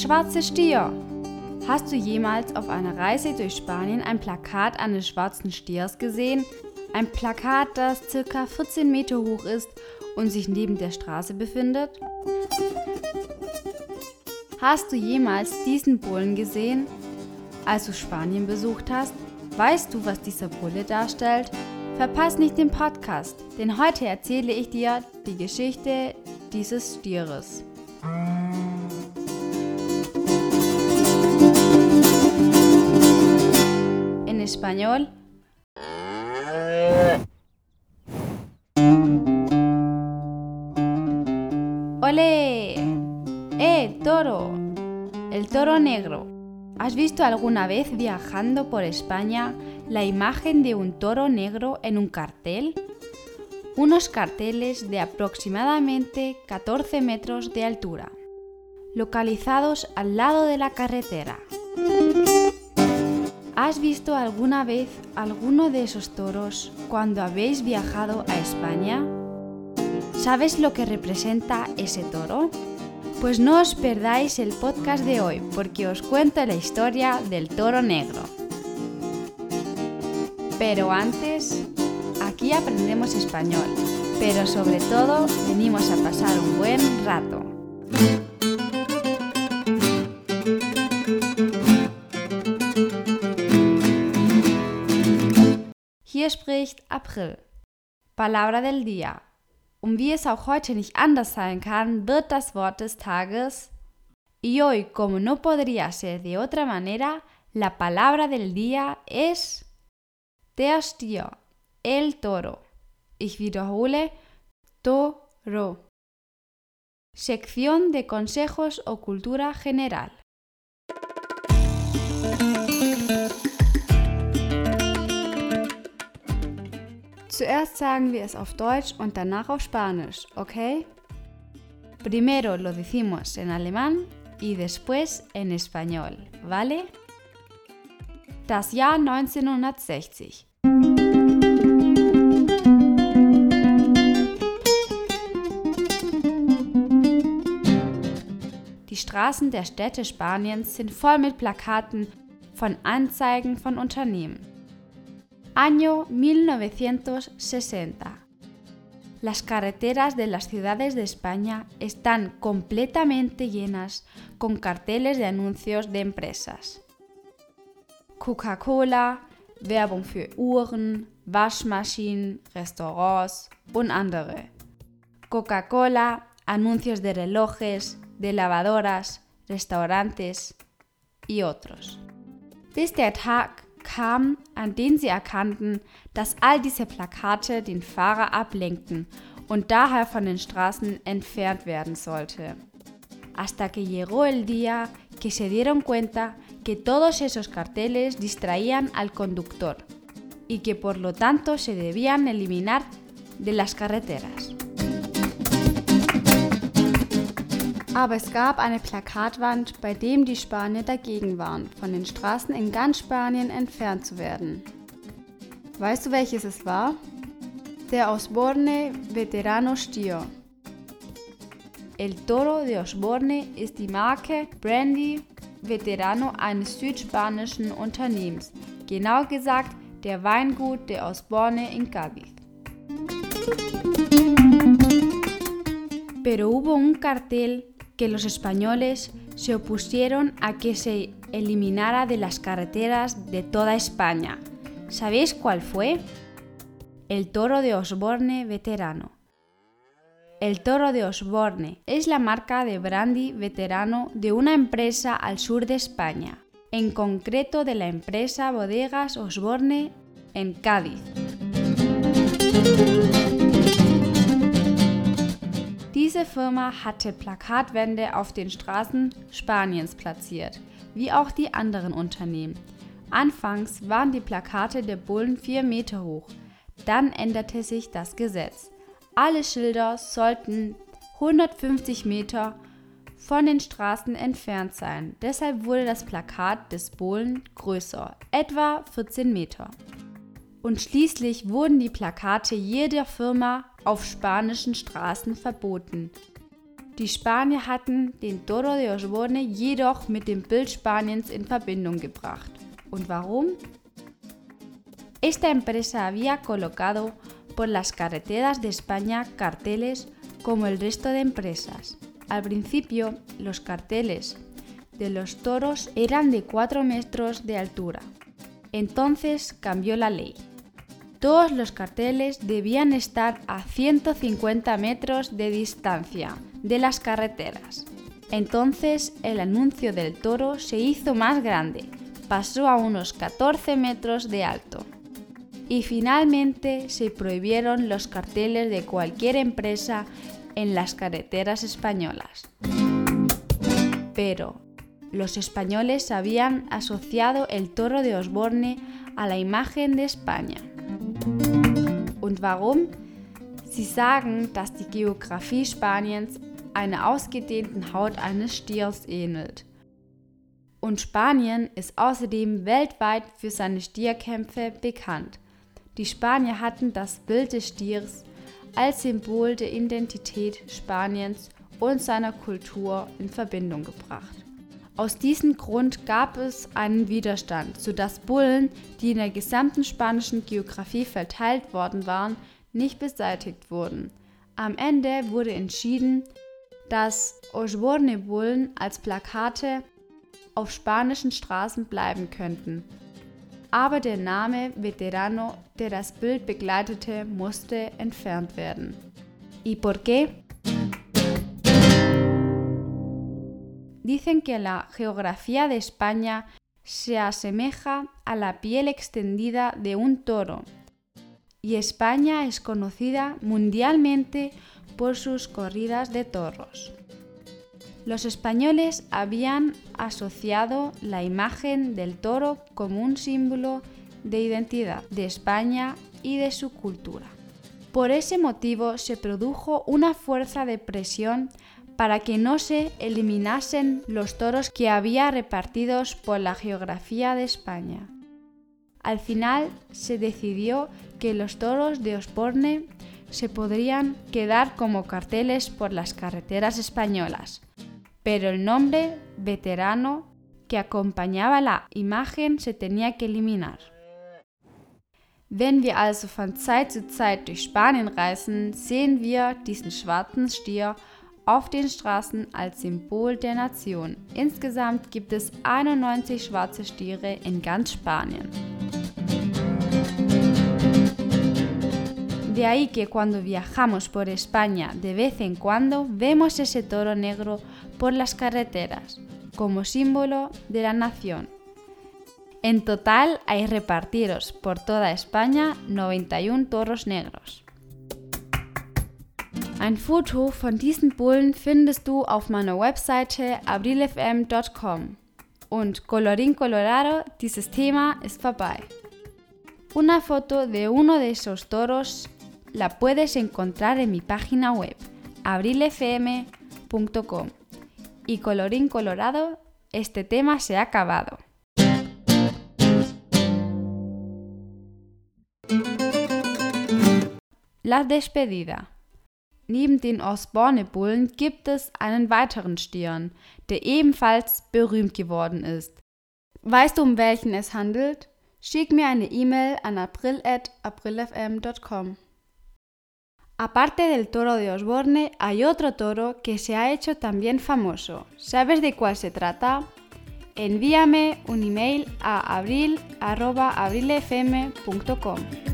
schwarze Stier. Hast du jemals auf einer Reise durch Spanien ein Plakat eines schwarzen Stiers gesehen? Ein Plakat, das ca. 14 Meter hoch ist und sich neben der Straße befindet? Hast du jemals diesen Bullen gesehen, als du Spanien besucht hast? Weißt du, was dieser Bulle darstellt? Verpass nicht den Podcast, denn heute erzähle ich dir die Geschichte dieses Stieres. Español, ¡Ole! ¡Eh, toro! El toro negro. ¿Has visto alguna vez viajando por España la imagen de un toro negro en un cartel? Unos carteles de aproximadamente 14 metros de altura, localizados al lado de la carretera. ¿Has visto alguna vez alguno de esos toros cuando habéis viajado a España? ¿Sabes lo que representa ese toro? Pues no os perdáis el podcast de hoy porque os cuento la historia del toro negro. Pero antes, aquí aprendemos español, pero sobre todo venimos a pasar un buen rato. Hier spricht April. Palabra del día. Und wie es auch heute nicht anders sein kann, wird das Wort des Tages y hoy, como no podría ser de otra manera, la palabra del día es der Stier, el toro. Ich wiederhole, toro. Sección de consejos o cultura general. Zuerst sagen wir es auf Deutsch und danach auf Spanisch, ¿ok? Primero lo decimos en alemán y después en español, ¿vale? Das Jahr 1960. Die Straßen der Städte Spaniens sind voll mit Plakaten von Anzeigen von Unternehmen. Año 1960. Las carreteras de las ciudades de España están completamente llenas con carteles de anuncios de empresas. Coca-Cola, Werbung für Uhren, Waschmaschinen, Restaurants und andere. Coca-Cola, anuncios de relojes, de lavadoras, restaurantes y otros. Bis der kam, an den sie erkannten, dass all diese Plakate den Fahrer ablenkten und daher von den Straßen entfernt werden sollte. Hasta que llegó el día que se dieron cuenta que todos esos carteles distraían al conductor y que por lo tanto se debían eliminar de las carreteras. Aber es gab eine Plakatwand, bei dem die Spanier dagegen waren, von den Straßen in ganz Spanien entfernt zu werden. Weißt du, welches es war? Der Osborne Veterano Stier. El Toro de Osborne ist die Marke Brandy Veterano eines südspanischen Unternehmens, genau gesagt der Weingut de Osborne in Cádiz. Pero hubo un cartel que los españoles se opusieron a que se eliminara de las carreteras de toda España. ¿Sabéis cuál fue? El toro de Osborne veterano. El toro de Osborne es la marca de brandy veterano de una empresa al sur de España, en concreto de la empresa Bodegas Osborne en Cádiz. Diese Firma hatte Plakatwände auf den Straßen Spaniens platziert, wie auch die anderen Unternehmen. Anfangs waren die Plakate der Bullen 4 Meter hoch, dann änderte sich das Gesetz. Alle Schilder sollten 150 Meter von den Straßen entfernt sein. Deshalb wurde das Plakat des Bullen größer, etwa 14 Meter. Und schließlich wurden die Plakate jeder Firma auf spanischen Straßen verboten. Die Spanier hatten den Toro de Osborne jedoch mit dem Bild Spaniens in Verbindung gebracht. ¿Und warum? Esta empresa había colocado por las carreteras de España carteles como el resto de empresas. Al principio, los carteles de los toros eran de 4 metros de altura. Entonces cambió la ley. Todos los carteles debían estar a 150 metros de distancia de las carreteras. Entonces el anuncio del toro se hizo más grande, pasó a unos 14 metros de alto. Y finalmente se prohibieron los carteles de cualquier empresa en las carreteras españolas. Pero los españoles habían asociado el toro de Osborne a la imagen de España. Warum? Sie sagen, dass die Geografie Spaniens einer ausgedehnten Haut eines Stiers ähnelt. Und Spanien ist außerdem weltweit für seine Stierkämpfe bekannt. Die Spanier hatten das Bild des Stiers als Symbol der Identität Spaniens und seiner Kultur in Verbindung gebracht. Aus diesem Grund gab es einen Widerstand, sodass Bullen, die in der gesamten spanischen Geografie verteilt worden waren, nicht beseitigt wurden. Am Ende wurde entschieden, dass Osborne-Bullen als Plakate auf spanischen Straßen bleiben könnten. Aber der Name Veterano, der das Bild begleitete, musste entfernt werden. ¿Y por qué? Dicen que la geografía de España se asemeja a la piel extendida de un toro y España es conocida mundialmente por sus corridas de toros. Los españoles habían asociado la imagen del toro como un símbolo de identidad de España y de su cultura. Por ese motivo se produjo una fuerza de presión para que no se eliminasen los toros que había repartidos por la geografía de España. Al final se decidió que los toros de Osborne se podrían quedar como carteles por las carreteras españolas, pero el nombre veterano que acompañaba la imagen se tenía que eliminar. Wenn wir also von Zeit zu Zeit durch Spanien reisen, sehen wir diesen schwarzen Stier auf den Straßen als Symbol der Nation. Insgesamt gibt es 91 schwarze Stiere in ganz Spanien. De ahí que cuando viajamos por España de vez en cuando vemos ese toro negro por las carreteras, como símbolo de la nación. En total hay repartidos por toda España 91 toros negros. Ein Foto von diesen Bullen findest du auf meiner Webseite abrilfm.com. Und colorín colorado, dieses Thema ist vorbei. Una foto de uno de esos toros la puedes encontrar en mi página web abrilfm.com. Y colorín colorado, este tema se ha acabado. La despedida. Neben den Osborne-Bullen gibt es einen weiteren Stirn, der ebenfalls berühmt geworden ist. Weißt du, um welchen es handelt? Schick mir eine E-Mail an april.aprilfm.com. Aparte del toro de Osborne, hay otro toro que se ha hecho también famoso. ¿Sabes de cuál se trata? Envíame un email a abril.abrilfm.com.